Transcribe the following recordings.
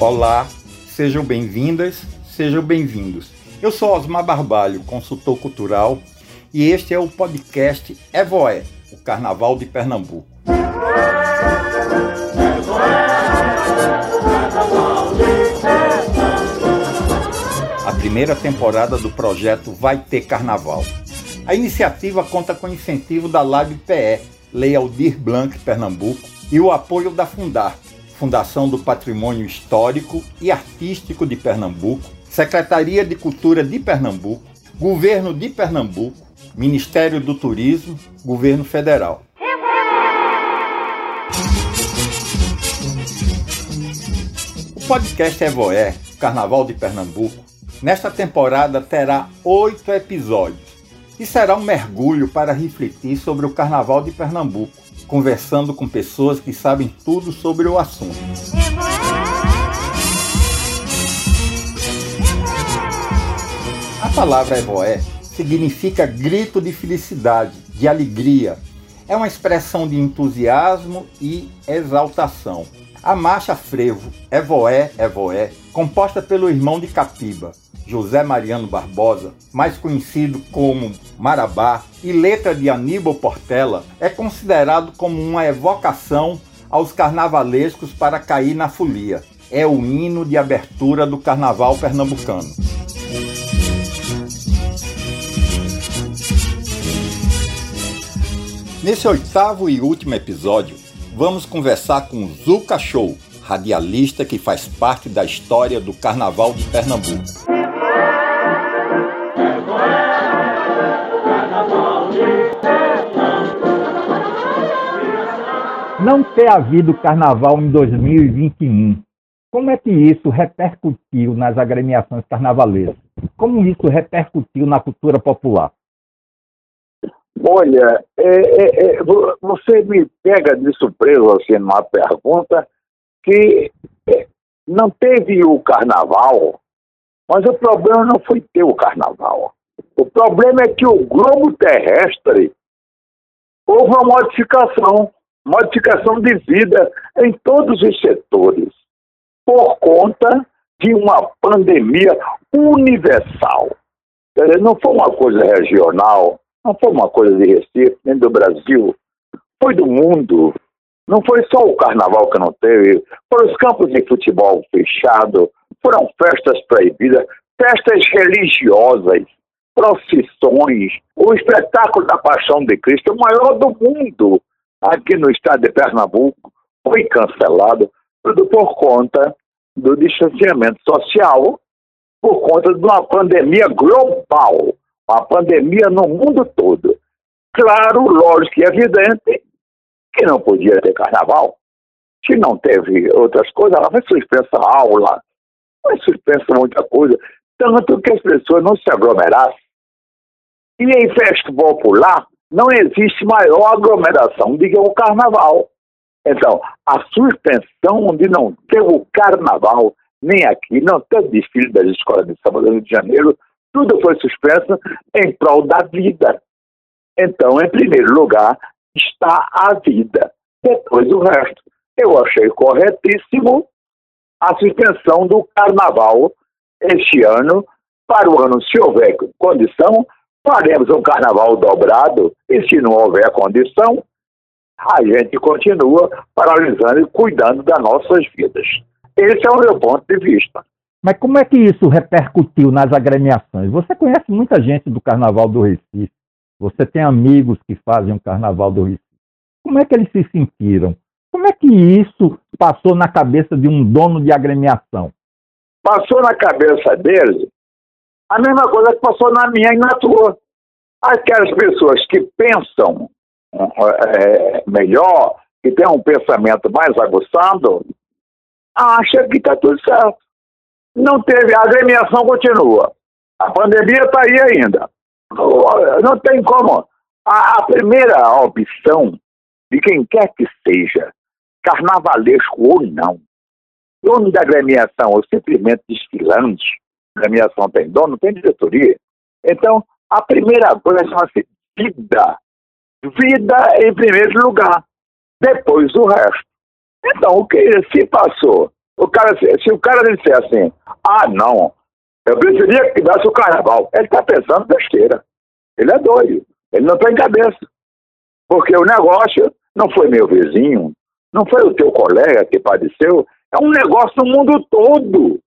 Olá, sejam bem-vindas, sejam bem-vindos. Eu sou Osmar Barbalho, consultor cultural, e este é o podcast Evoé, o Carnaval de Pernambuco. A primeira temporada do projeto Vai Ter Carnaval. A iniciativa conta com incentivo da LabPE, Lei Aldir Blanc Pernambuco, e o apoio da Fundar, Fundação do Patrimônio Histórico e Artístico de Pernambuco, Secretaria de Cultura de Pernambuco, Governo de Pernambuco, Ministério do Turismo, Governo Federal. O podcast Evoé, Carnaval de Pernambuco, nesta temporada terá oito episódios e será um mergulho para refletir sobre o Carnaval de Pernambuco, conversando com pessoas que sabem tudo sobre o assunto. A palavra evoé significa grito de felicidade, de alegria. É uma expressão de entusiasmo e exaltação. A marcha frevo Evoé, Evoé, composta pelo irmão de Capiba, José Mariano Barbosa, mais conhecido como Marabá, e letra de Aníbal Portela, é considerado como uma evocação aos carnavalescos para cair na folia. É o hino de abertura do carnaval pernambucano. Nesse oitavo e último episódio, vamos conversar com Zuca Show, radialista que faz parte da história do Carnaval de Pernambuco. não ter havido carnaval em 2021, como é que isso repercutiu nas agremiações carnavalescas? Como isso repercutiu na cultura popular? Olha, é, é, é, você me pega de surpresa assim numa pergunta que é, não teve o carnaval, mas o problema não foi ter o carnaval. O problema é que o globo terrestre houve uma modificação modificação de vida em todos os setores, por conta de uma pandemia universal. Não foi uma coisa regional, não foi uma coisa de Recife, nem do Brasil, foi do mundo. Não foi só o carnaval que não teve, foram os campos de futebol fechados, foram festas proibidas, festas religiosas, procissões, o espetáculo da Paixão de Cristo, o maior do mundo, aqui no estado de Pernambuco foi cancelado tudo por conta do distanciamento social, por conta de uma pandemia global, uma pandemia no mundo todo. Claro, lógico e evidente que não podia ter carnaval. Se não teve outras coisas, ela foi suspensa a aula, foi suspensa muita coisa, tanto que as pessoas não se aglomerassem. E em festa popular, não existe maior aglomeração do que o carnaval. Então, a suspensão de não ter o carnaval, nem aqui, não ter desfile das escolas de samba do Rio de Janeiro, tudo foi suspenso em prol da vida. Então, em primeiro lugar, está a vida. Depois o resto. Eu achei corretíssimo a suspensão do carnaval este ano, para o ano, se houver condição, faremos um carnaval dobrado e se não houver condição, a gente continua paralisando e cuidando das nossas vidas. Esse é o meu ponto de vista. Mas como é que isso repercutiu nas agremiações? Você conhece muita gente do Carnaval do Recife. Você tem amigos que fazem o Carnaval do Recife. Como é que eles se sentiram? Como é que isso passou na cabeça de um dono de agremiação? Passou na cabeça dele a mesma coisa que passou na minha e na tua. Aquelas pessoas que pensam é, melhor, que têm um pensamento mais aguçado, acham que está tudo certo. Não teve, a agremiação continua. A pandemia está aí ainda. Não tem como. A, a primeira opção de quem quer que seja, carnavalesco ou não, dono da agremiação ou simplesmente desfilante, premiação tem dono, tem diretoria. Então, a primeira coisa chama-se vida. Vida em primeiro lugar. Depois o resto. Então, o que se passou O cara, se o cara disser assim, ah, não, eu preferia que tivesse o carnaval, ele está pensando besteira. Ele é doido. Ele não tem cabeça. Porque o negócio não foi meu vizinho, não foi o teu colega que padeceu, é um negócio no mundo todo.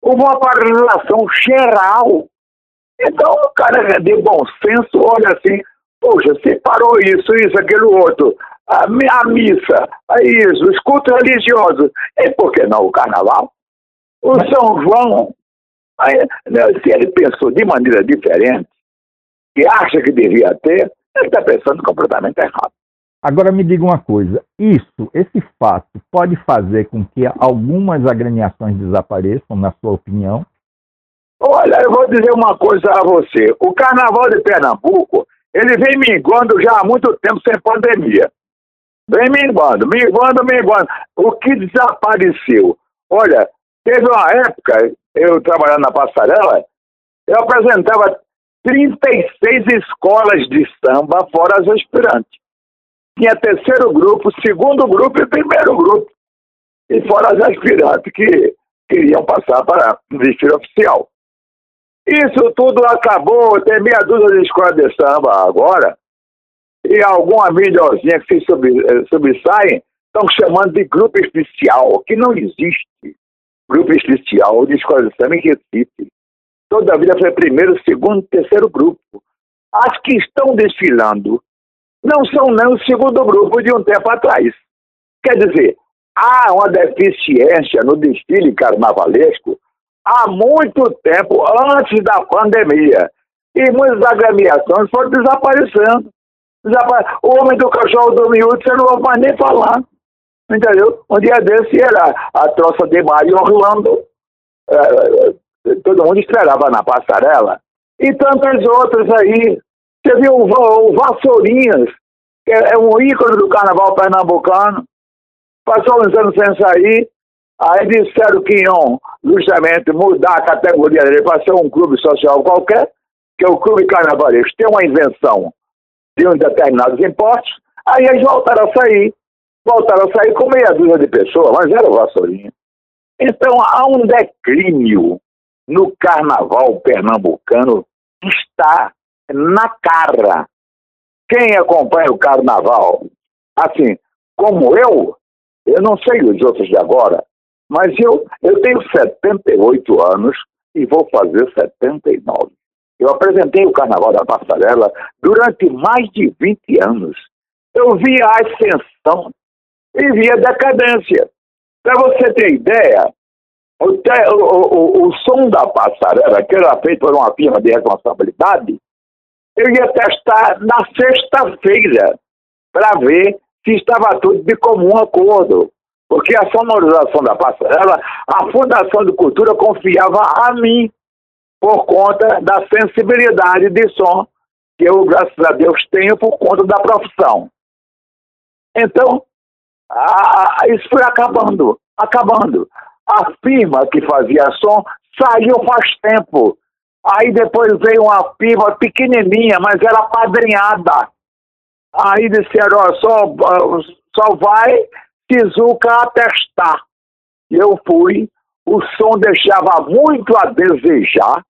Houve uma paralisação geral. Então, o cara de bom senso olha assim, poxa, se parou isso, isso, aquele outro, a, a missa, a isso, os cultos religiosos, e por que não o carnaval? O São João, aí, né, se ele pensou de maneira diferente, que acha que devia ter, ele está pensando completamente errado. Agora me diga uma coisa, isso, esse fato, pode fazer com que algumas agremiações desapareçam, na sua opinião? Olha, eu vou dizer uma coisa a você. O Carnaval de Pernambuco, ele vem minguando já há muito tempo sem pandemia. Vem minguando, minguando, minguando. O que desapareceu? Olha, teve uma época, eu trabalhando na passarela, eu apresentava 36 escolas de samba, fora as aspirantes. Tinha terceiro grupo, segundo grupo e primeiro grupo. E fora as aspirantes que queriam passar para o desfile oficial. Isso tudo acabou, tem meia dúzia de escolas de samba agora, e alguma videozinha que se eh, sobressaem estão chamando de grupo especial, que não existe grupo especial de escola em Recife. Toda a vida foi primeiro, segundo, terceiro grupo. As que estão desfilando não são nem o segundo grupo de um tempo atrás. Quer dizer, há uma deficiência no desfile carnavalesco há muito tempo, antes da pandemia. E muitas agremiações foram desaparecendo. Desapare... O homem do cachorro do miúdo, você não vai mais nem falar. Entendeu? Um dia desse era a troça de Mário Orlando. É, todo mundo esperava na passarela. E tantas outras aí. Você viu o, o Vassourinhas, que é um ícone do carnaval pernambucano. Passou uns anos sem sair. Aí disseram que iam justamente mudar a categoria dele para ser um clube social qualquer, que é o clube carnavalesco. Tem uma invenção de um determinados impostos, aí eles voltaram a sair. Voltaram a sair com meia dúzia de pessoas, mas era Vassourinha. Então há um declínio no carnaval pernambucano que está na cara. Quem acompanha o carnaval, assim, como eu, eu não sei os outros de agora, mas eu, eu tenho 78 anos e vou fazer 79. Eu apresentei o Carnaval da Passarela durante mais de 20 anos. Eu vi a ascensão e vi a decadência. Para você ter ideia, o, te, o, o, o, som da passarela, que era feito por uma firma de responsabilidade, eu ia testar na sexta-feira para ver se estava tudo de comum acordo. Porque a sonorização da passarela, a Fundação de Cultura confiava a mim por conta da sensibilidade de som que eu, graças a Deus, tenho por conta da profissão. Então, a, isso foi acabando, acabando. A firma que fazia som saiu faz tempo. Aí depois veio uma firma pequenininha, mas era padrinhada. Aí disseram, só, só vai Tizuca atestar. Eu fui, o som deixava muito a desejar,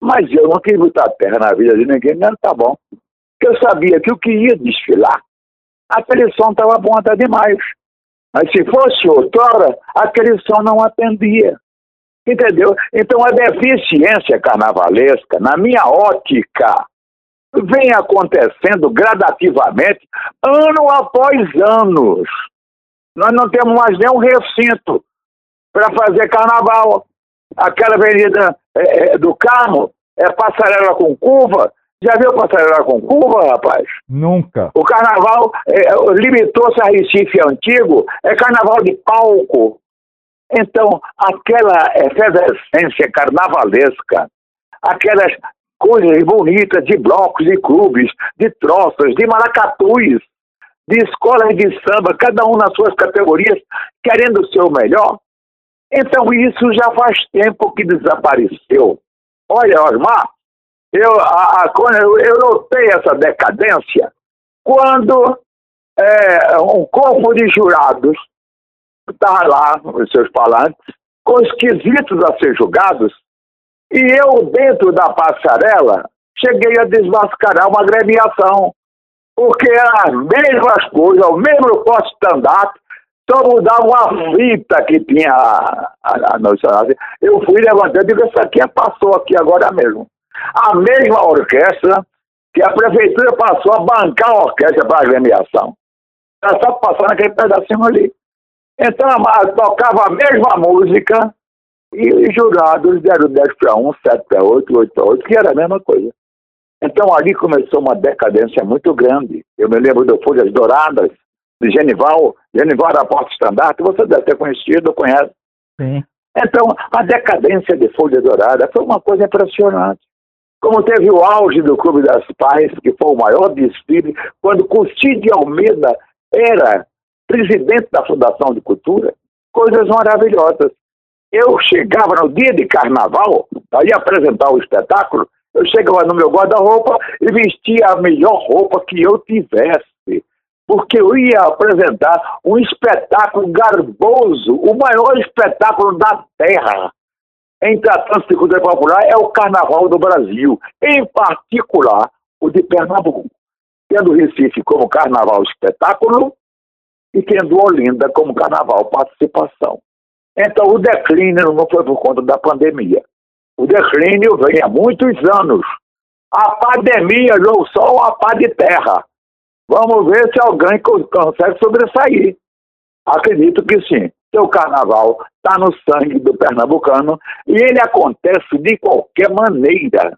mas eu não queria botar terra na vida de ninguém, não, tá bom. Porque eu sabia que o que ia desfilar, aquele som estava bom até demais. Mas se fosse outrora, aquele som não atendia. Entendeu? Então a deficiência carnavalesca, na minha ótica, vem acontecendo gradativamente, ano após anos. Nós não temos mais nenhum recinto para fazer carnaval. Aquela avenida é, é, do Carmo é passarela com curva. Já viu passarela com curva, rapaz? Nunca. O carnaval é, limitou-se a Recife antigo, é carnaval de palco. Então, aquela efervescência carnavalesca, aquelas coisas bonitas de blocos, de clubes, de troças, de maracatus, de escolas de samba, cada um nas suas categorias, querendo ser o melhor. Então isso já faz tempo que desapareceu. Olha, Osmar, eu, a, a, eu, notei essa decadência quando é, um corpo de jurados estava lá, os seus falantes, com esquisitos a ser julgados, e eu, dentro da passarela, cheguei a desmascarar uma agremiação, porque eram as mesmas coisas, o mesmo posto-estandarte, só mudava uma fita que tinha a, a, a. Eu fui levantando e disse: aqui passou aqui agora mesmo. A mesma orquestra que a prefeitura passou a bancar a orquestra para a agremiação. Era só passar naquele pedacinho ali. Então, tocava a mesma música e os jurados deram 10 para 1, 7 para 8, 8 para 8, que era a mesma coisa. Então, ali começou uma decadência muito grande. Eu me lembro de Folhas Douradas, de Genival. Genival era porta-estandarte, você deve ter conhecido, conhece. Sim. Então, a decadência de Folhas Douradas foi uma coisa impressionante. Como teve o auge do Clube das Pais, que foi o maior desfile, quando Custi de Almeida era presidente da Fundação de Cultura, coisas maravilhosas. Eu chegava no dia de carnaval, ia apresentar o espetáculo, eu chegava no meu guarda-roupa e vestia a melhor roupa que eu tivesse, porque eu ia apresentar um espetáculo garboso, o maior espetáculo da Terra. Em tratando de cultura popular, é o Carnaval do Brasil, em particular o de Pernambuco, tendo Recife como Carnaval espetáculo e tendo Olinda como Carnaval participação. Então, o declínio não foi por conta da pandemia. O declínio vem há muitos anos. A pandemia jogou só uma pá de terra. Vamos ver se alguém consegue sobressair. Acredito que sim. o carnaval está no sangue do pernambucano e ele acontece de qualquer maneira,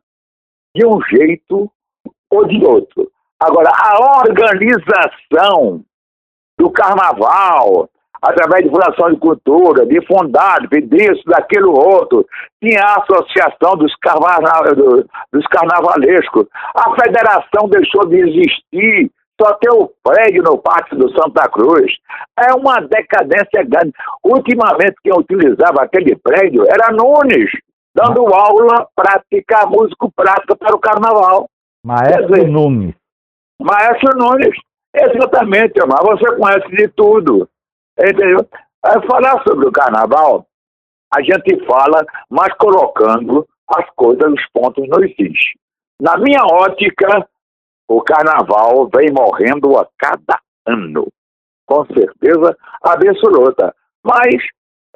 de um jeito ou de outro. Agora, a organização do carnaval, através de Fundação de Cultura, de Fundado, disso, daquele outro. Tinha a Associação dos, carnaval, dos Carnavalescos. A federação deixou de existir, só tem o prédio no Pátio do Santa Cruz. É uma decadência grande. Ultimamente, quem utilizava aquele prédio era Nunes, dando aula prática, músico prática para o carnaval. Maestro dizer, Nunes. Maestro Nunes. Exatamente, mas você conhece de tudo. Entendeu? Aí falar sobre o carnaval, a gente fala, mas colocando as coisas, os pontos no existe. Na minha ótica, o carnaval vem morrendo a cada ano. Com certeza absoluta. Mas,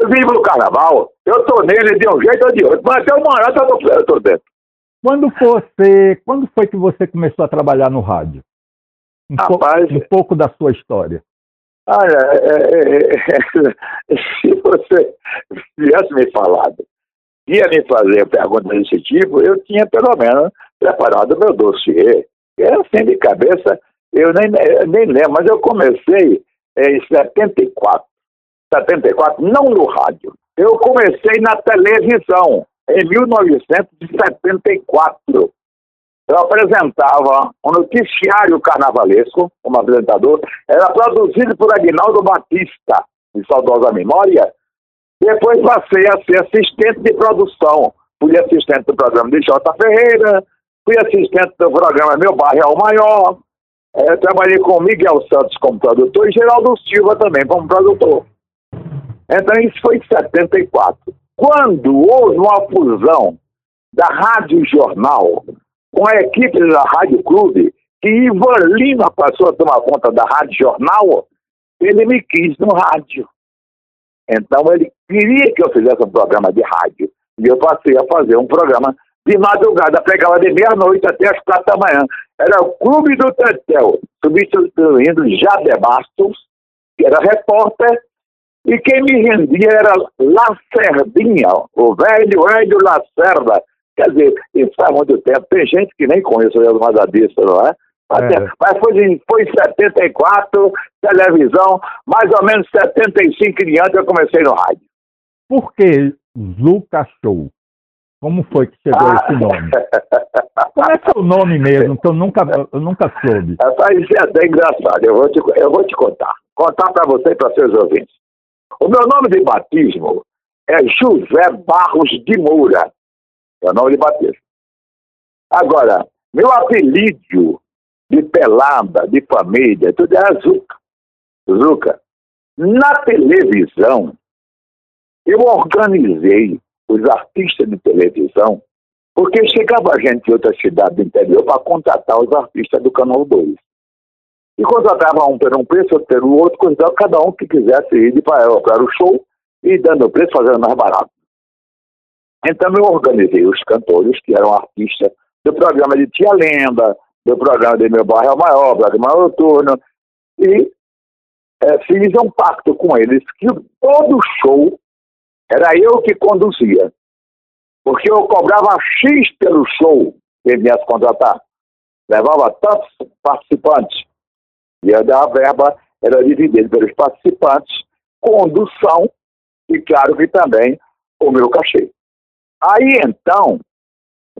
vivo o carnaval, eu tô nele de um jeito ou de outro, mas até uma hora eu tô dentro. Quando você, quando foi que você começou a trabalhar no rádio? Um, Rapaz, um pouco da sua história. Olha, é, é, é, se você tivesse me falado, ia me fazer pergunta desse tipo, eu tinha pelo menos preparado meu dossiê. É assim de cabeça, eu nem, nem lembro, mas eu comecei em 74. 74, não no rádio. Eu comecei na televisão, em 1974 eu apresentava um noticiário carnavalesco como apresentador, era produzido por Agnaldo Batista, de saudosa memória. Depois passei a ser assistente de produção. Fui assistente do programa de Jota Ferreira, fui assistente do programa Meu Bairro é o Maior. É, trabalhei com Miguel Santos como produtor e Geraldo Silva também como produtor. Então isso foi em 74. Quando houve uma fusão da Rádio Jornal com a equipe da Rádio Clube, que Ivan Lima passou a tomar conta da Rádio Jornal, ele me quis no rádio. Então ele queria que eu fizesse um programa de rádio. E eu passei a fazer um programa de madrugada, pegava de meia-noite até as quatro da manhã. Era o Clube do Tetel, substituindo Jade Bastos, que era repórter, e quem me rendia era Lacerdinha, o velho velho Lacerda, Quer dizer, isso faz muito tempo. Tem gente que nem conhece o Leandro Madadista, não é? Mas, é. mas foi, em, foi em 74, televisão, mais ou menos 75 em diante eu comecei no rádio. Por que Zuca Show? Como foi que chegou ah. esse nome? Como é seu nome mesmo, que eu nunca, eu nunca soube? Isso é até engraçado, eu vou te, eu vou te contar. Contar para você e para seus ouvintes. O meu nome de batismo é José Barros de Moura. É o nome de batismo. Agora, meu apelido de pelada, de família, tudo era Zuca. Zuca. Na televisão, eu organizei os artistas de televisão, porque chegava gente de outra cidade do interior para contratar os artistas do Canal 2. E contratava um por um preço, outro pelo outro, cada um que quisesse ir para o show e dando o preço, fazendo mais barato. Então eu organizei os cantores, que eram artistas do programa de Tia Lenda, do programa de Meu Bairro é Maior, programa noturno, e é, fiz um pacto com eles que todo show era eu que conduzia. Porque eu cobrava X pelo show que viesse contratar. Levava tantos participantes. E a verba era dividida pelos participantes, condução e, claro, que também o meu cachê. Aí, então,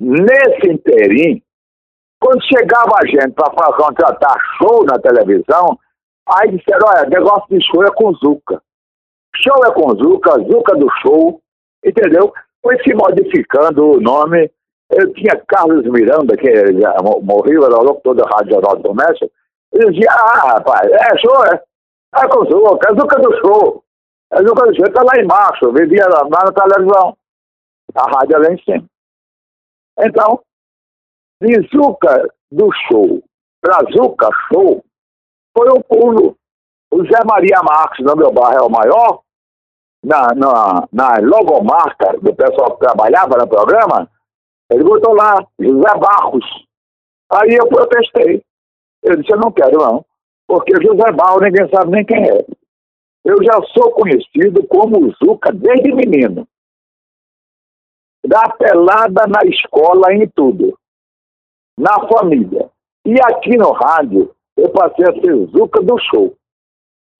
nesse interim, quando chegava a gente para contratar show na televisão, aí disseram, olha, negócio de show é com Zuca. Show é com Zuca, Zuca do show, entendeu? Foi se modificando o nome. Eu tinha Carlos Miranda, que já morreu, era locutor da Rádio Jornal do Comércio. Ele dizia, ah, rapaz, é show, é? É com Zuca, é Zuca do show. É Zuca do show, está lá embaixo, vivia lá, lá na televisão. A rádio é lá em cima. Então, de Zuca do show para Zuca show, foi um pulo. O Zé Maria Marques, no meu bairro, é o maior, na, na, na logomarca do pessoal que trabalhava no programa, ele botou lá, José Barros. Aí eu protestei. Eu disse, eu não quero não, porque José Barros ninguém sabe nem quem é. Eu já sou conhecido como Zuca desde menino. Da pelada na escola em tudo. Na família. E aqui no rádio, eu passei a ser Zuca do show.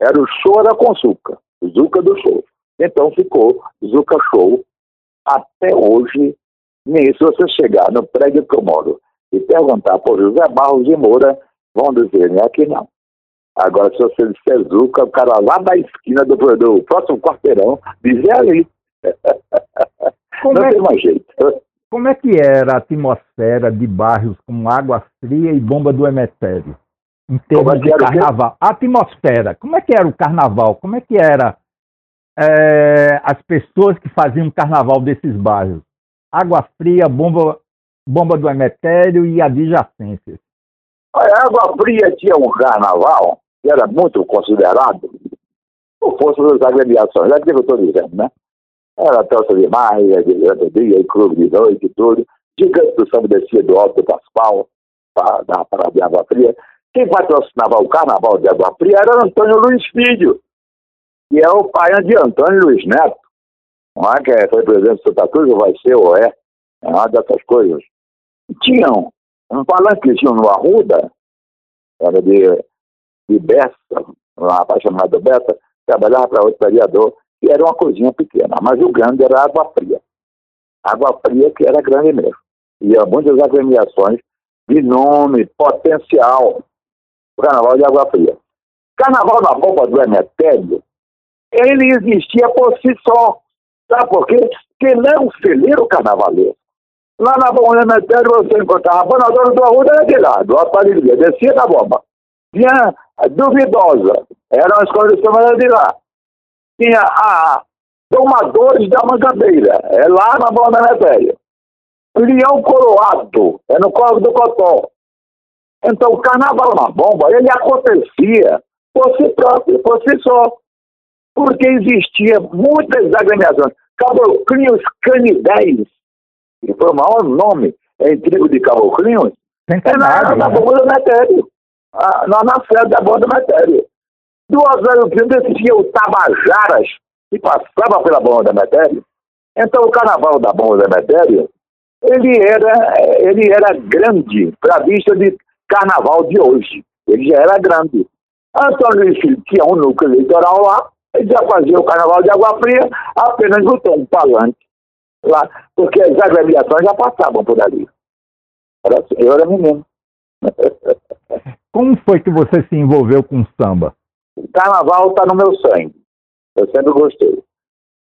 Era o show era com Zuca. Zuca do show. Então ficou Zuca Show até hoje. Nem se você chegar no prédio que eu moro e perguntar por José Barros de Moura, vão dizer, né? Aqui não. Agora, se você disser Zuca, o cara lá na esquina do, do próximo quarteirão dizer ali. Como não é, tem mais jeito. Como é que era a atmosfera de bairros como Água Fria e Bomba do Emetério? Em termos é de carnaval. A atmosfera. Como é que era o carnaval? Como é que era é, as pessoas que faziam carnaval desses bairros. Água Fria, Bomba, bomba do Emetério e adjacências. A Água Fria tinha um carnaval que era muito considerado por força das agremiações, é que eu estou dizendo, né? Era Telsa de Maia, de Dia, Clube de Noite e tudo. Gigante do Samba descia do Alto do Pascoal, da Parada Água Fria. Quem patrocinava o carnaval de Água Fria era Antônio Luiz Filho, que é o pai de Antônio Luiz Neto, não é? que foi presidente de Santa Cruz, ou vai ser, ou é, é uma dessas coisas. Tinham um palanquezinho no Arruda, era de, de Bessa, uma rapaz chamado Bessa, trabalhava para outro vereador, e era uma coisinha pequena, mas o grande era água fria. Água fria que era grande mesmo. E há muitas agremiações de nome, potencial, carnaval de água fria. Carnaval na bomba do Emetério ele existia por si só. Sabe por quê? Porque ele é um celeiro carnavalesco. Lá na Bomba Metério você encontrava a banadora do Arruda era de lá, do Aparelho, descia da bomba. Tinha a Duvidosa, eram as condições de lá. Tinha a Domadores da Mangabeira, é lá na Bomba Metério. Leão Coroado, é no Corvo do Cotó. Então o carnaval na bomba, ele acontecia por si próprio, por si só porque existia muitas agremiações. Caboclinhos Canidéis, que foi o maior nome em tribo de caboclinhos, é na, na né? bomba do metério, na, na sede da bomba do metério. Duas horas depois existia o Tabajaras, que passava pela bomba do metério. Então o carnaval da bomba do metério, ele era, ele era grande para a vista de carnaval de hoje. Ele já era grande. Antônio Luiz Filho tinha um núcleo eleitoral lá, já fazia o carnaval de Água Fria, apenas botou um palanque lá, porque as agremiações já passavam por ali. Era, assim, eu era menino. Como foi que você se envolveu com samba? O carnaval está no meu sangue. Eu sempre gostei.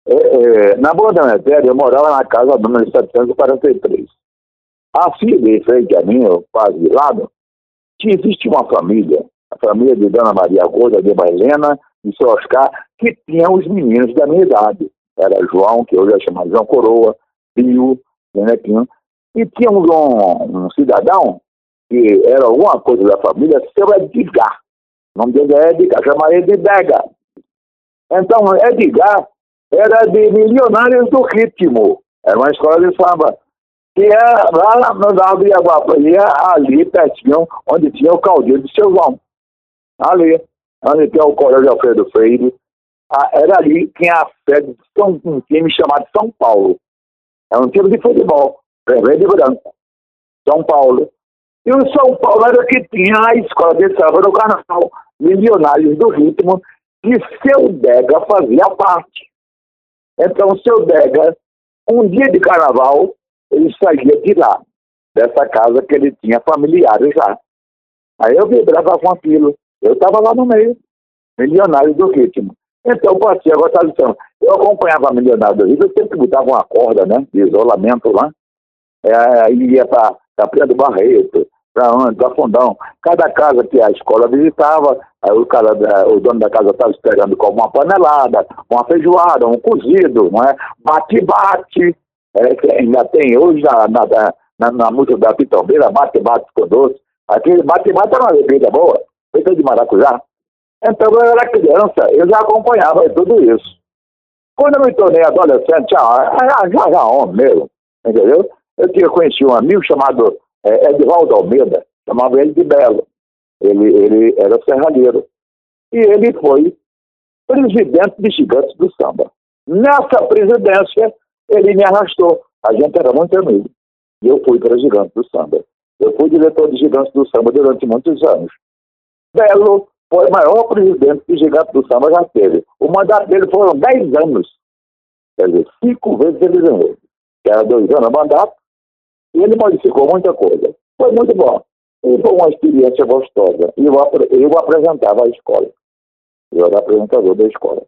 É, é, na Boa da Matéria, eu morava na casa número 743. Assim, de frente a mim, quase de lado, que existe uma família, a família de Dona Maria Gorda de Helena de seu Oscar, que tinha os meninos da minha idade. Era João, que hoje é chamado João Coroa, Pio, Nenequinho. E tinha um, um, cidadão que era alguma coisa da família, seu Edgar. O nome dele é Edgar, chama ele de Dega. Então, Edgar era de Milionários do Ritmo. Era uma escola de samba. E é lá no Dado de Aguaparia, ali pertinho, onde tinha o caldeiro de seu João. Ali, tem o Colégio Alfredo Freire. Era ali tinha a sede de um time chamado São Paulo. É um time de futebol, vermelho e branco. São Paulo. E o São Paulo era que tinha a escola de samba no carnaval, Milionários do Ritmo, que seu Dega fazia parte. Então, seu Dega, um dia de carnaval, ele saía de lá, dessa casa que ele tinha familiares já. Aí eu vibrava com aquilo. Eu estava lá no meio, milionário do ritmo. Então, passei a gostar do samba. Eu acompanhava a milionário do ritmo, eu sempre botava uma corda, né, de isolamento lá. É, ia para Capria do Barreto, para onde? Para Fundão. Cada casa que a escola visitava, aí o, cara, o dono da casa estava esperando com uma panelada, uma feijoada, um cozido, não é? Bate-bate, é, que ainda tem hoje na, na, na, na música da Pitombeira, bate-bate com doce. Aquele bate-bate é uma bebida boa, feita de maracujá. Então eu era criança, eu já acompanhava tudo isso. Quando eu me tornei adolescente, já, já, já, já homem mesmo, entendeu? Eu tinha conhecido um amigo chamado é, Edvaldo Almeida, chamava ele de Belo. Ele, ele era serralheiro. E ele foi presidente de Gigantes do Samba. Nessa presidência, ele me arrastou. A gente era muito amigo. E eu fui para Gigantes do Samba. Eu fui diretor de Gigantes do Samba durante muitos anos. Belo foi o maior presidente que Gigantes do Samba já teve. O mandato dele foram 10 anos. Quer dizer, cinco vezes ele ganhou. Era dois anos de mandato, e ele modificou muita coisa. Foi muito bom. E foi uma experiência gostosa. E eu, eu apresentava a escola. Eu era apresentador da escola,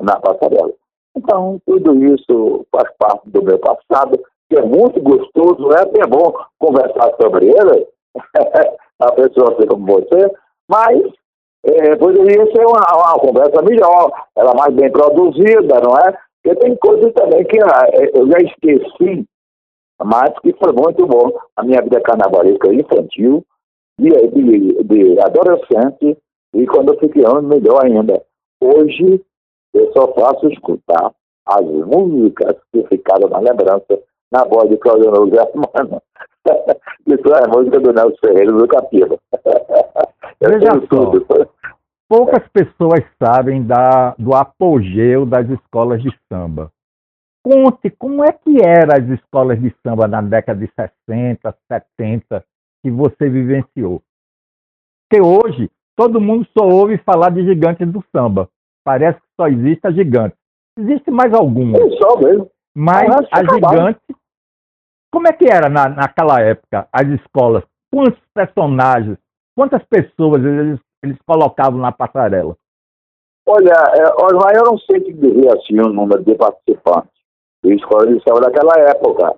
na passarela. Então, tudo isso faz parte do meu passado, que é muito gostoso, é até bom conversar sobre ele, a pessoa assim como você, mas é, poderia ser uma, uma, conversa melhor, ela mais bem produzida, não é? Porque tem coisas também que ah, é, eu já esqueci mas que foi muito bom a minha vida carnavalesca infantil, de, de, de adolescente, e quando eu fiquei ano, melhor ainda. Hoje, eu só faço escutar as músicas que ficaram na lembrança na voz de Claudio José Mano. Isso é a música do Nelson Ferreira do Capila. Veja só, poucas pessoas sabem da, do apogeu das escolas de samba. Conte como é que eram as escolas de samba na década de 60, 70 que você vivenciou. Porque hoje todo mundo só ouve falar de gigantes do samba. Parece que só existe a gigante. Existe mais alguma. É só mesmo. Mas a gigante. Como é que era na, naquela época as escolas? Quantos personagens, quantas pessoas eles, eles colocavam na passarela? Olha, é, eu não sei te dizer assim o número de participantes de escola de samba daquela época.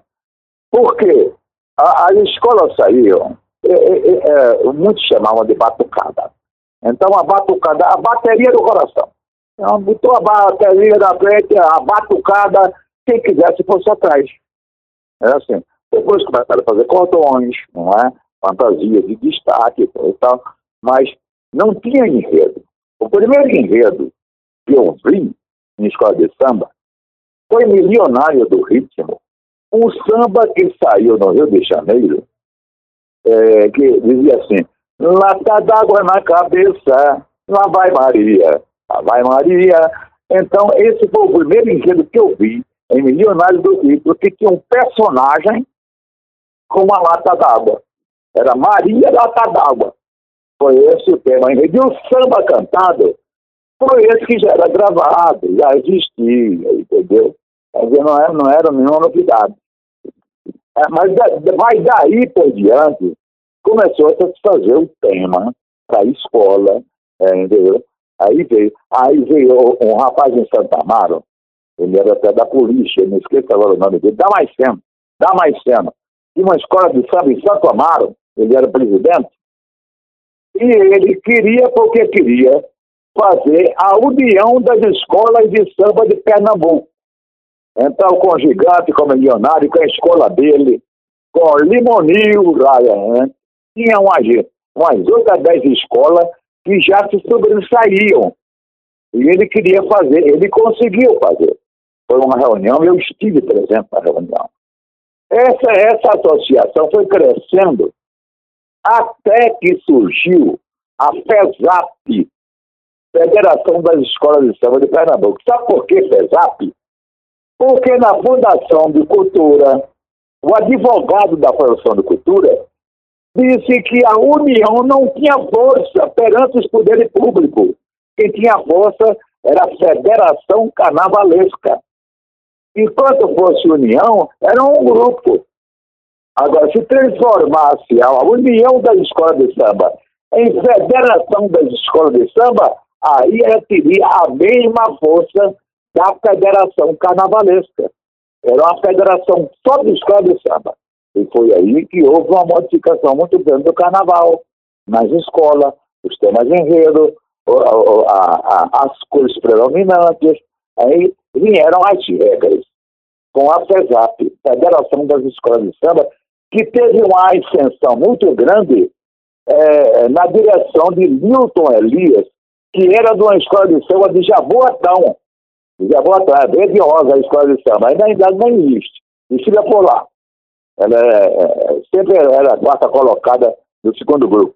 Por quê? A, as escolas saíam, é, é, é, muitos chamavam de batucada. Então a batucada, a bateria do coração. Então, botou a bateria da frente, a batucada, quem quisesse fosse atrás. Era assim. Depois começaram a fazer cordões, não é? Fantasia de destaque e tal, mas não tinha enredo. O primeiro enredo que eu vi em escola de samba foi milionário do ritmo. Um samba que saiu no Rio de Janeiro, é, que dizia assim, lata d'água na cabeça, lá vai Maria, lá vai Maria. Então, esse foi o primeiro enredo que eu vi em Milionário do Ritmo, que tinha um personagem com uma lata d'água. Era Maria Lata d'Água. Foi esse o tema. E o samba cantado foi esse que já era gravado, já existia, entendeu? Dizer, não era, não era nenhuma novidade. É, mas vai daí por diante, começou a se fazer o tema para a escola, é, entendeu? Aí veio, aí veio um rapaz em Santa Amaro, ele era até da polícia, não esqueço agora o nome dele, dá mais cena, dá mais cena. Tinha uma escola de samba em Santo Amaro, ele era presidente, e ele queria porque queria fazer a união das escolas de samba de Pernambuco. Então, com o Gigante como milionário, com a escola dele, com Limonil, Ryan, tinha umas, umas 8 a 10 escolas que já se sobressaíam. E ele queria fazer, ele conseguiu fazer. Foi uma reunião, eu estive presente na reunião. Essa, essa associação foi crescendo até que surgiu a FESAP, Federação das Escolas de Samba de Pernambuco. Sabe por que FESAP? Porque na Fundação de Cultura, o advogado da Fundação de Cultura disse que a União não tinha força perante os poderes públicos. Quem tinha força era a Federação Carnavalesca. Enquanto fosse União, era um grupo. Agora, se transformasse a União das Escolas de Samba em Federação das Escolas de Samba, aí ela teria a mesma força da Federação Carnavalesca. Era uma federação só de escolas de samba. E foi aí que houve uma modificação muito grande do carnaval, nas escolas, os temas enredo, as cores predominantes, aí vieram as regras com a FESAP, Federação das Escolas de Samba, que teve uma ascensão muito grande é, na direção de Milton Elias, que era de uma escola de samba de Jaboatão. Jaboatão, é rosa a escola de samba, ainda, ainda não existe. Desfila por lá. Ela é, é, sempre era a quarta colocada no segundo grupo.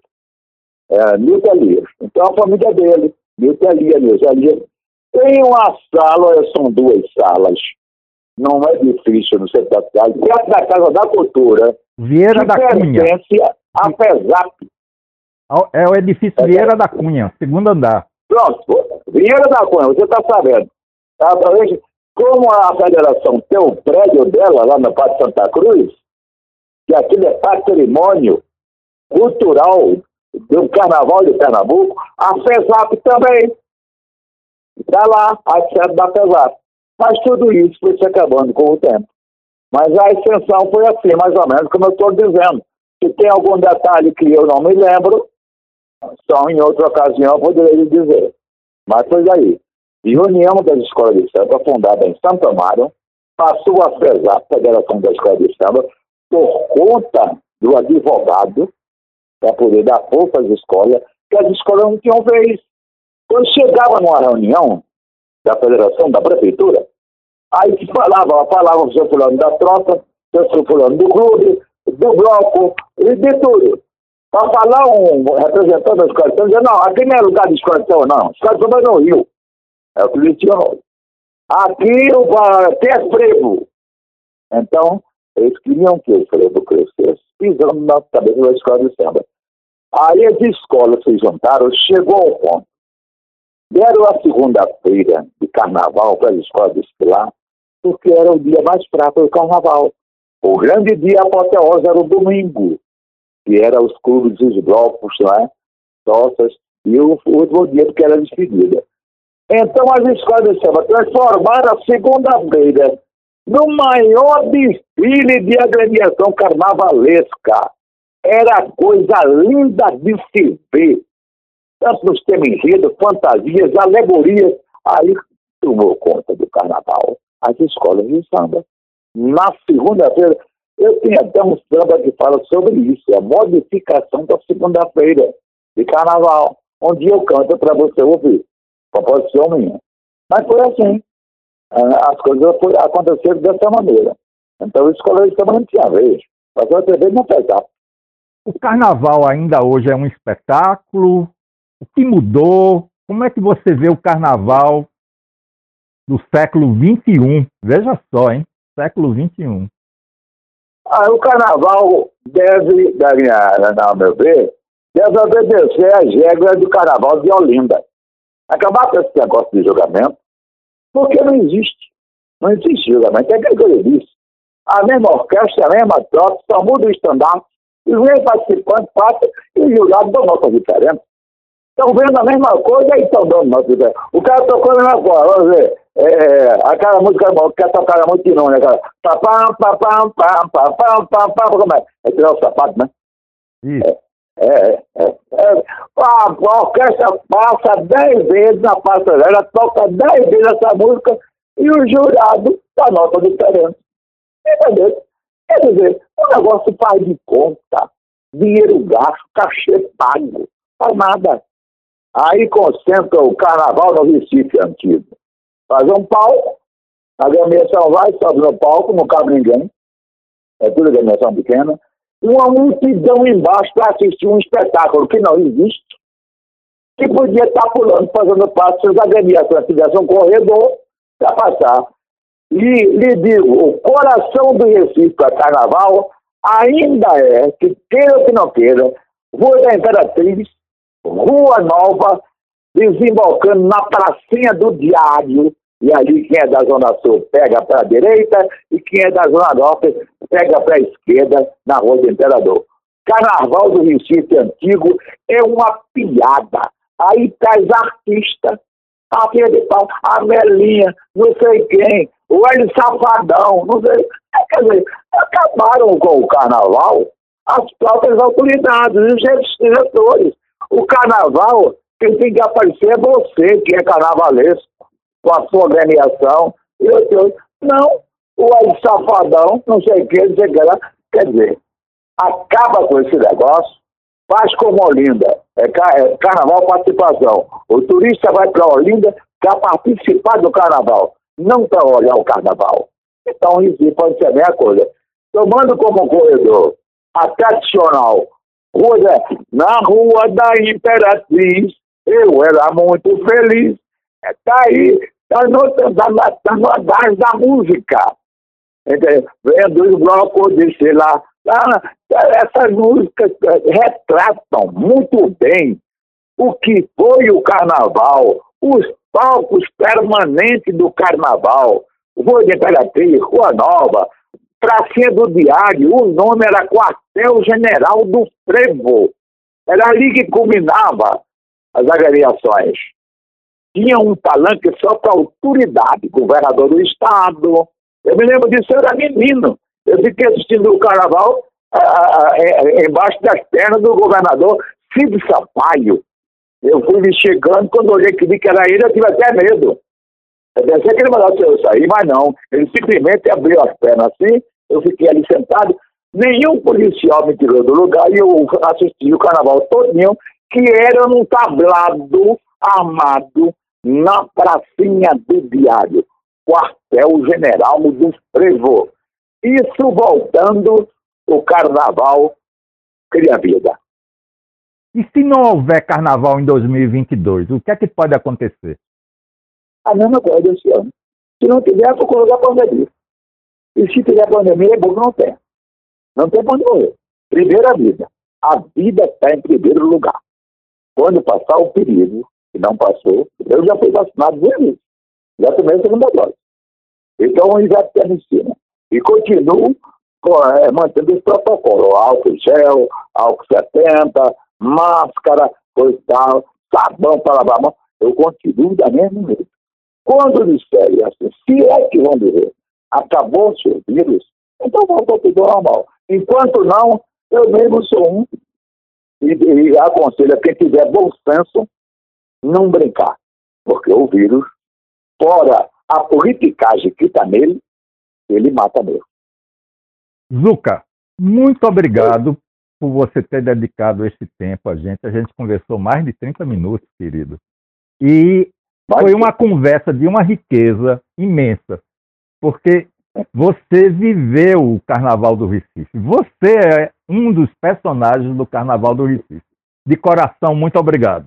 É, Milton Elias. Então a família dele, Milton Elias, Milton Elias, tem uma sala, são duas salas, não é difícil no centro da cidade, perto da Casa da Cultura, Vieira da Cunha. a FESAP. É o edifício é, Vieira da Cunha, segundo andar. Pronto, Vieira da Cunha, você está sabendo. Tá, como a federação tem o prédio dela lá no Parque Santa Cruz, que aquilo é patrimônio cultural do Carnaval de Pernambuco, a FESAP também. Está lá, a sede da FESAP. Mas tudo isso foi se acabando com o tempo. Mas a extensão foi assim, mais ou menos, como eu estou dizendo. Se tem algum detalhe que eu não me lembro, só em outra ocasião eu poderia dizer. Mas foi aí. E União das Escolas de Samba, fundada em Santo Amaro, passou a pesar a Federação das Escolas de Samba por conta do advogado para poder dar força às escolas, que as escolas não tinham vez. Quando chegava numa reunião da federação, da prefeitura, aí que falava, falava o seu fulano da tropa, o seu fulano do clube, do bloco e de tudo. Para falar um representante da de samba, não, aqui não é lugar de samba, não. Escola é no Rio. É o que eles tinham. Aqui tem é frevo. Então, eles queriam que o frevo crescesse, pisando na cabeça da escola de samba. Aí as escolas se juntaram, chegou ao ponto. Deram a segunda-feira de carnaval para as escolas desfilar, porque era o dia mais fraco do carnaval. O grande dia apoteose era o domingo, que era os clubes, os blocos, né? Tossas, e o último dia porque era despedida. Então as escolas samba transformaram a segunda-feira no maior desfile de agremiação carnavalesca. Era coisa linda de se ver. Tanto nos temas fantasias, alegorias. Aí tomou conta do carnaval as escolas de samba. Na segunda-feira, eu tenho até um samba que fala sobre isso, a modificação da segunda-feira de carnaval, onde eu canto para você ouvir, composição minha. Mas foi assim. Ah, as coisas aconteceram dessa maneira. Então, os colégios também não tinha vez. Mas a TV não pesar. O carnaval ainda hoje é um espetáculo? O que mudou? Como é que você vê o carnaval do século XXI? Veja só, hein? Século XXI. Ah, o carnaval deve, da minha, na meu ver, deve obedecer às regras do carnaval de Olinda. Acabar com esse negócio de julgamento, porque não existe. Não existe julgamento. É que eu disse. A mesma orquestra, a mesma troca, só muda o estandarte, e vem participante passa e os jurados dão notas diferentes. Estão vendo a mesma coisa e estão dando notas diferentes. O cara tocou a mesma coisa, vamos ver. É, aquela música que é tocada muito não, né, cara? Papam, papam, pam, papam, papam, como é? É tirar o sapato, né? Isso. É. É, é, é, a, a orquestra passa dez vezes na passarela, toca dez vezes essa música e o jurado dá nota diferente. Entendeu? Quer dizer, o negócio faz de conta, dinheiro gasto, cachê pago, faz nada. Aí concentra o carnaval no Recife antigo. Faz um palco, a agremiação vai, sobe no palco, não cabe ninguém. É tudo agremiação pequena. Uma multidão embaixo para assistir um espetáculo que não existe, que podia estar pulando, fazendo parte, se as agremiações tivessem um corredor para passar. E lhe digo, o coração do Recife para carnaval ainda é, que queira ou que não queira, Rua da Imperatriz, Rua Nova, desembocando na pracinha do Diário, e ali quem é da Zona Sul pega para a direita e quem é da Zona Norte pega para a esquerda na Rua do Imperador. Carnaval do Recife Antigo é uma piada. Aí traz artista, a pau, a Melinha, não sei quem, o Hélio Safadão, não sei. É, quer dizer, acabaram com o carnaval as próprias autoridades, os diretores. O carnaval, quem tem que aparecer é você, que é carnavalesco, com a sua organização. E eu, não, o Safadão, não sei o que, não sei o que lá. Quer dizer, acaba com esse negócio, faz como Olinda, é, é carnaval participação. O turista vai para Olinda para participar do carnaval não para olhar o carnaval. Então, isso pode ser a mesma coisa. Tomando como corredor a tradicional rua na Rua da Imperatriz, eu era muito feliz. Está é, aí, está no, tá, tá no andar da música. Vem dos blocos de sei lá. Ah, essas músicas retratam muito bem o que foi o carnaval, os palcos permanentes do carnaval, Rua de Imperatriz, Rua Nova, Pracinha do Diário, o nome era Quartel General do Frevo. Era ali que culminava as agregações. Tinha um palanque só para autoridade, governador do estado. Eu me lembro disso, eu era menino. Eu fiquei assistindo o carnaval embaixo das pernas do governador Cid Sampaio. Eu fui me chegando, quando olhei que vi que era ele, eu tive até medo. Eu pensei que ele mandasse eu sair, mas não. Ele simplesmente abriu as pernas assim, eu fiquei ali sentado. Nenhum policial me tirou do lugar e eu assisti o carnaval todinho, que era num tablado armado na pracinha do diário, quartel-general do Frevo. Isso voltando, o carnaval cria vida. E se não houver carnaval em 2022, o que é que pode acontecer? A mesma coisa esse ano. Se não tiver, causa da pandemia. E se tiver pandemia, é bom que não tem. Não tem para onde morrer. Primeira vida. A vida está em primeiro lugar. Quando passar o perigo, que não passou, eu já fui vacinado duas vezes. Já tomei a segunda dose. Então, já está em cima. E continuo é, mantendo os protocolos. Álcool gel, álcool 70, máscara, coisa tal, sabão para lavar a mão, eu continuo da mesma jeito. Quando disserem assim, se é que vão dizer, acabou-se o vírus, então volta tudo normal. Enquanto não, eu mesmo sou um e, e aconselho a quem tiver bom senso não brincar, porque o vírus, fora a politicagem que está nele, ele mata mesmo. Zuca, muito obrigado por você ter dedicado esse tempo a gente. A gente conversou mais de 30 minutos, querido. E foi uma conversa de uma riqueza imensa, porque você viveu o Carnaval do Recife. Você é um dos personagens do Carnaval do Recife. De coração, muito obrigado.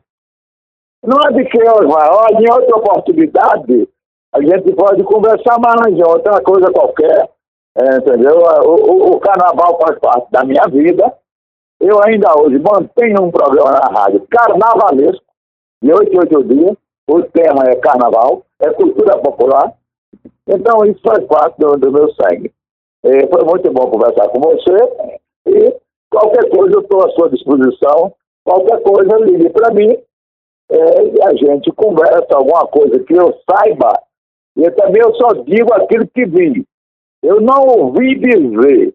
Não é de que, Olha, em outra oportunidade, a gente pode conversar mais de outra coisa qualquer. É, entendeu? O, o, o, carnaval faz parte da minha vida. Eu ainda hoje mantenho um programa na rádio carnavalesco, de 8 em 8 dias. O tema é carnaval, é cultura popular. Então, isso faz parte do, do meu sangue. É, foi muito bom conversar com você. E qualquer coisa, eu estou à sua disposição. Qualquer coisa, ligue para mim é, e a gente conversa alguma coisa que eu saiba. E também eu só digo aquilo que vi. Eu não ouvi dizer.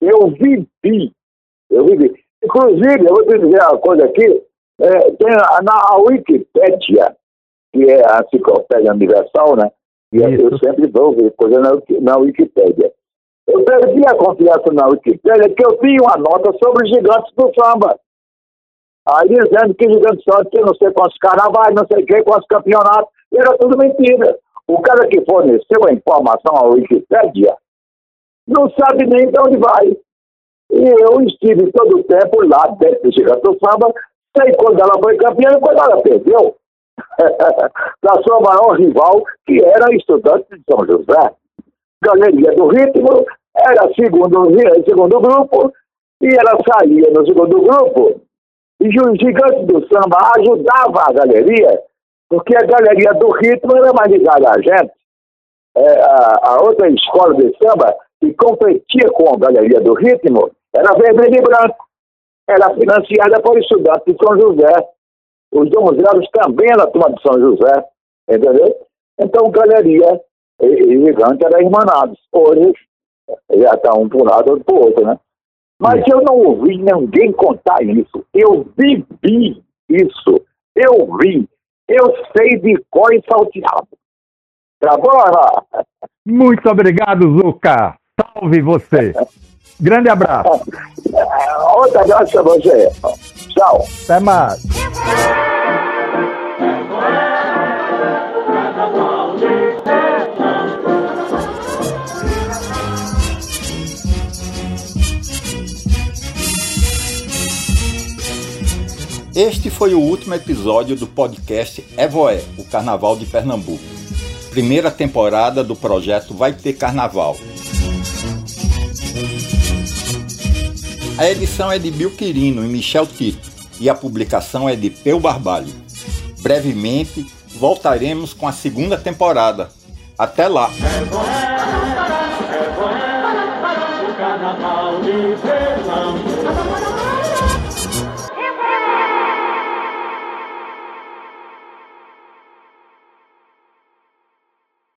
Eu vivi eu vivi. Inclusive, eu vou te dizer uma coisa aqui, é, tem na Wikipédia, que é a enciclopédia universal, né? E eu sempre dou coisa na, na Wikipédia. Eu perdi a confiança na Wikipédia que eu vi uma nota sobre os gigantes do samba. Aí dizendo que gigantes samba tinha não sei quantos carnavais, não sei o que, quantos campeonatos, era tudo mentira. O cara que forneceu a informação à Wikipédia não sabe nem de onde vai. E eu estive todo o tempo lá dentro do Gigante do Samba, sei quando ela foi campeã e quando ela perdeu. da sua maior rival, que era estudante de São José. Galeria do Ritmo era segundo, segundo grupo, e ela saía no segundo grupo, e o gigante do samba ajudava a galeria, porque a galeria do ritmo era mais ligada a gente. É, a, a, outra escola de samba que competia com a galeria do ritmo era vermelho e branco. Era financiada por estudantes de São José. Os donzelos também eram turma de São José, entendeu? Então, galeria e, e gigante eram irmanados. Hoje, já está um por um lado, outro por outro, né? Mas eu não ouvi ninguém contar isso. Eu vivi isso. Eu vi. Eu sei de cor e salteado. Tá bom, Muito obrigado, Zuca. Salve você. Grande abraço. Outro abraço a você. Tchau. Até mais. Este foi o último episódio do podcast Evoé, o Carnaval de Pernambuco. Primeira temporada do projeto Vai Ter Carnaval. A edição é de Bill Quirino e Michel Tito e a publicação é de Peu Barbalho. Brevemente voltaremos com a segunda temporada. Até lá! É